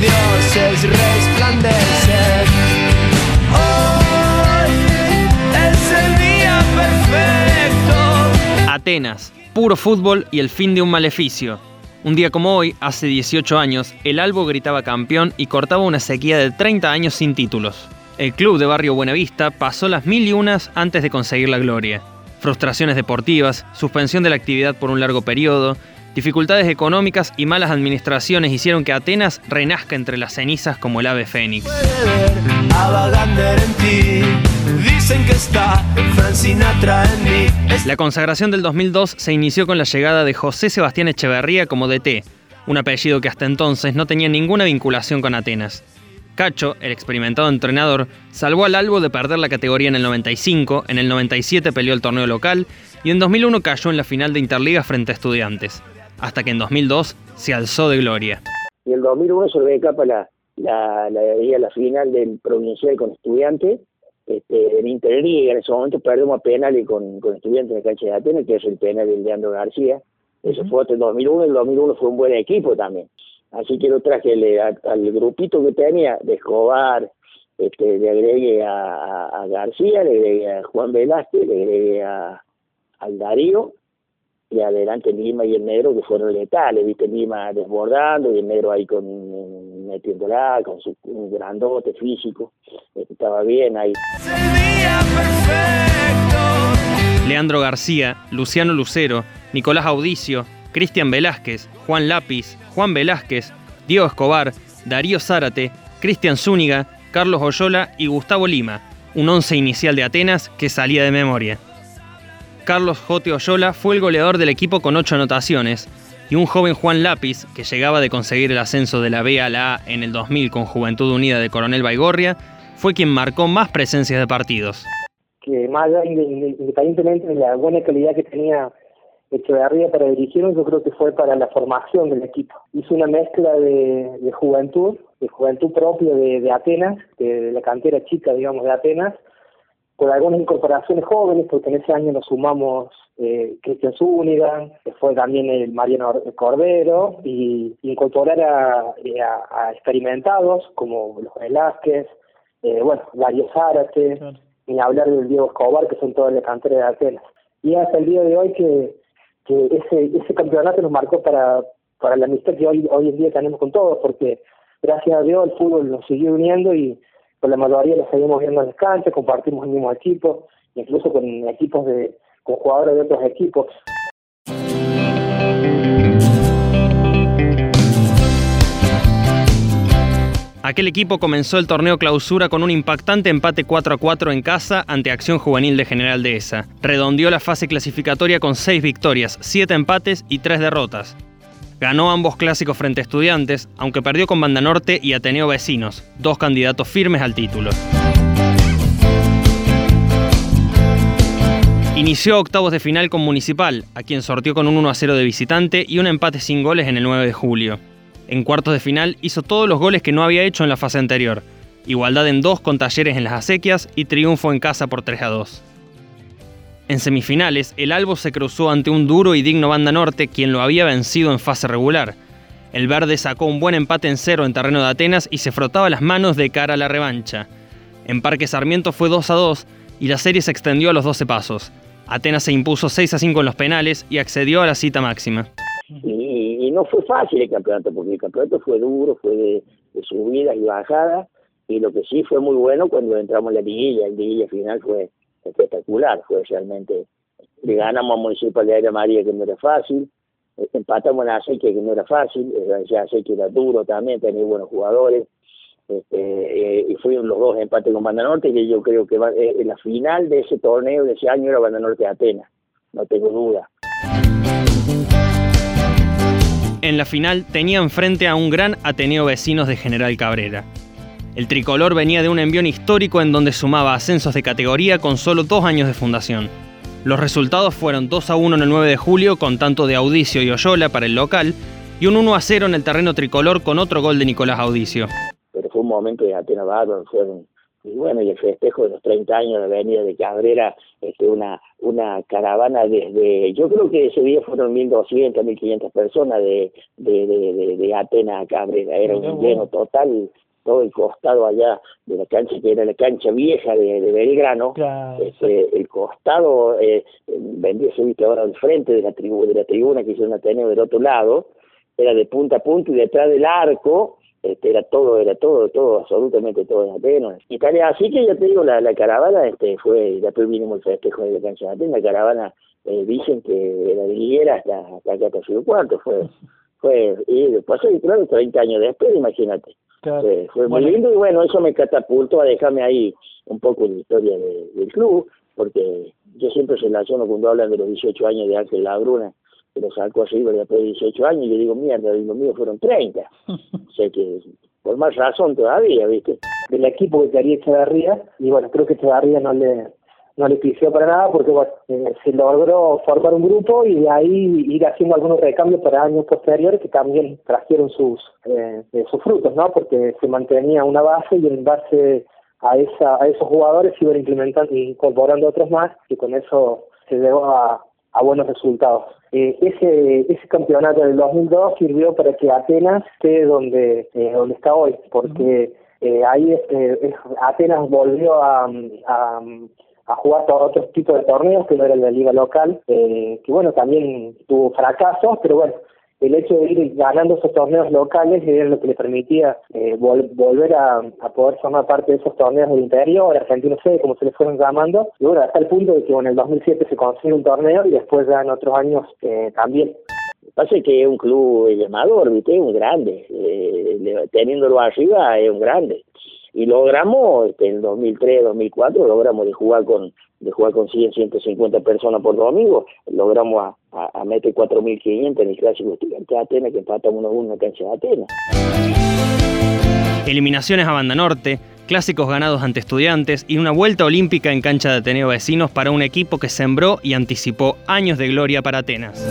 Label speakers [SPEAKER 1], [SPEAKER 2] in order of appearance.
[SPEAKER 1] dioses resplandecen. Es el día perfecto.
[SPEAKER 2] Atenas, puro fútbol y el fin de un maleficio. Un día como hoy, hace 18 años, el Albo gritaba campeón y cortaba una sequía de 30 años sin títulos. El club de Barrio Buenavista pasó las mil y unas antes de conseguir la gloria. Frustraciones deportivas, suspensión de la actividad por un largo periodo, dificultades económicas y malas administraciones hicieron que Atenas renazca entre las cenizas como el ave fénix. La consagración del 2002 se inició con la llegada de José Sebastián Echeverría como DT, un apellido que hasta entonces no tenía ninguna vinculación con Atenas. Cacho, el experimentado entrenador, salvó al Albo de perder la categoría en el 95, en el 97 peleó el torneo local y en 2001 cayó en la final de Interliga frente a Estudiantes, hasta que en 2002 se alzó de gloria.
[SPEAKER 3] Y el 2001 se le capa la, la, la, la final del Provincial con Estudiantes, este, en Interliga, en ese momento perdemos a penales con, con Estudiantes en la cancha de Atenas, que es el penal de Leandro García. Eso fue en 2001, el 2001 fue un buen equipo también. Así que lo traje al grupito que tenía de Escobar, este, le agregué a, García, le agregué a Juan Velázquez, le agregué a, al Darío, y adelante Lima y el negro que fueron letales, viste Lima desbordando y el negro ahí con metiéndola, con su grandote físico, este, estaba bien ahí.
[SPEAKER 2] Leandro García, Luciano Lucero, Nicolás Audicio, Cristian Velázquez, Juan Lápiz, Juan Velázquez, Diego Escobar, Darío Zárate, Cristian Zúñiga, Carlos Oyola y Gustavo Lima, un once inicial de Atenas que salía de memoria. Carlos Jote Oyola fue el goleador del equipo con ocho anotaciones, y un joven Juan Lápiz, que llegaba de conseguir el ascenso de la B a la A en el 2000 con Juventud Unida de Coronel Baigorria, fue quien marcó más presencias de partidos.
[SPEAKER 4] Que más independientemente de la buena calidad que tenía Echeverría para dirigirnos yo creo que fue para la formación del equipo. Hizo una mezcla de, juventud, de juventud propia de, Atenas, de, la cantera chica, digamos, de Atenas, con algunas incorporaciones jóvenes, porque en ese año nos sumamos eh, Cristian Zúñiga, que fue también el Mariano Cordero, y incorporar a, experimentados como los Velázquez, eh, bueno, Darío Zárate, y hablar del Diego Escobar, que son todas la cantera de Atenas. Y hasta el día de hoy que que ese, ese campeonato nos marcó para, para la amistad que hoy, hoy en día tenemos con todos, porque gracias a Dios el fútbol nos siguió uniendo y con la mayoría nos seguimos viendo en descanso, compartimos el mismo equipo, incluso con equipos de, con jugadores de otros equipos.
[SPEAKER 2] Aquel equipo comenzó el torneo clausura con un impactante empate 4 a 4 en casa ante Acción Juvenil de General Dehesa. Redondeó la fase clasificatoria con 6 victorias, 7 empates y 3 derrotas. Ganó ambos clásicos frente a estudiantes, aunque perdió con Banda Norte y Ateneo Vecinos, dos candidatos firmes al título. Inició octavos de final con Municipal, a quien sortió con un 1 a 0 de visitante y un empate sin goles en el 9 de julio. En cuartos de final hizo todos los goles que no había hecho en la fase anterior. Igualdad en dos con talleres en las acequias y triunfo en casa por 3 a 2. En semifinales, el Albo se cruzó ante un duro y digno Banda Norte, quien lo había vencido en fase regular. El verde sacó un buen empate en cero en terreno de Atenas y se frotaba las manos de cara a la revancha. En Parque Sarmiento fue 2 a 2 y la serie se extendió a los 12 pasos. Atenas se impuso 6 a 5 en los penales y accedió a la cita máxima
[SPEAKER 3] no fue fácil el campeonato, porque el campeonato fue duro, fue de, subidas y bajadas, y lo que sí fue muy bueno cuando entramos en la liguilla, el liguilla final fue espectacular, fue realmente, le ganamos a Municipal de María que no era fácil, eh, empatamos en Aceque que no era fácil, ya que era duro también, tenía buenos jugadores, este, eh, y fueron los dos empates con Banda Norte, que yo creo que eh, la final de ese torneo de ese año era Banda Norte Atenas, no tengo duda.
[SPEAKER 2] En la final tenían frente a un gran Ateneo Vecinos de General Cabrera. El tricolor venía de un envión histórico en donde sumaba ascensos de categoría con solo dos años de fundación. Los resultados fueron 2 a 1 en el 9 de julio con tanto de Audicio y Oyola para el local y un 1 a 0 en el terreno tricolor con otro gol de Nicolás Audicio.
[SPEAKER 3] Pero fue un momento de Atenas bárbaro, fueron, y bueno, y el festejo de los 30 años de la Avenida de Cabrera, este, una, una caravana desde, yo creo que ese día fueron 1.200, 1.500 personas de, de, de, de, Atenas a Cabrera, era un lleno total, todo el costado allá de la cancha, que era la cancha vieja de, Belgrano, este, el costado, eh, vendía, se viste ahora al frente de la, tribu, de la tribuna que hicieron Ateneo del otro lado, era de punta a punta y detrás del arco, este, era todo, era todo, todo, absolutamente todo en Atenas. Y tal, así que ya te digo, la, la caravana este, fue, después vinimos el festejo de la cancha de Atenas, la caravana eh, dicen que era de Liguera hasta, hasta acá hasta su cuarto, fue, fue, y después, claro, 30 años después, imagínate. Fue muy lindo y bueno, eso me catapultó a dejarme ahí un poco la historia del club, porque yo siempre se relaciono cuando hablan de los 18 años de Ángel Labruna, que lo sacó arriba después de 18 años, y yo digo, mierda, los míos fueron 30. o sea que, por más razón todavía, ¿viste?
[SPEAKER 4] Del equipo que quería Echeverría, y bueno, creo que Echeverría no le no le pifió para nada porque bueno, eh, se logró formar un grupo y de ahí ir haciendo algunos recambios para años posteriores que también trajeron sus eh, sus frutos, ¿no? Porque se mantenía una base y en base a esa a esos jugadores se iban implementando incorporando otros más y con eso se llegó a, a buenos resultados. Eh, ese, ese campeonato del 2002 sirvió para que Atenas esté donde, eh, donde está hoy, porque eh, ahí este, Atenas volvió a, a, a jugar otros tipos de torneos que no era la liga local, que bueno, también tuvo fracasos, pero bueno, el hecho de ir ganando esos torneos locales era lo que le permitía eh, volver a, poder formar parte de esos torneos del interior, Argentino C, como se le fueron llamando, y bueno, hasta el punto de que en el 2007 se consigue un torneo y después ya en otros años eh, también.
[SPEAKER 3] Pasa que es un club llamador, ¿viste? Un grande. Eh, teniéndolo arriba es un grande. Y logramos, este, en 2003, 2004, logramos de jugar con de jugar con 100, 150 personas por domingo, logramos a, a, meter 4.500 en el clásico estudiante de Atenas, que empatamos 1-1 en la cancha de Atenas.
[SPEAKER 2] Eliminaciones a Banda Norte, clásicos ganados ante estudiantes y una vuelta olímpica en cancha de Ateneo Vecinos para un equipo que sembró y anticipó años de gloria para Atenas.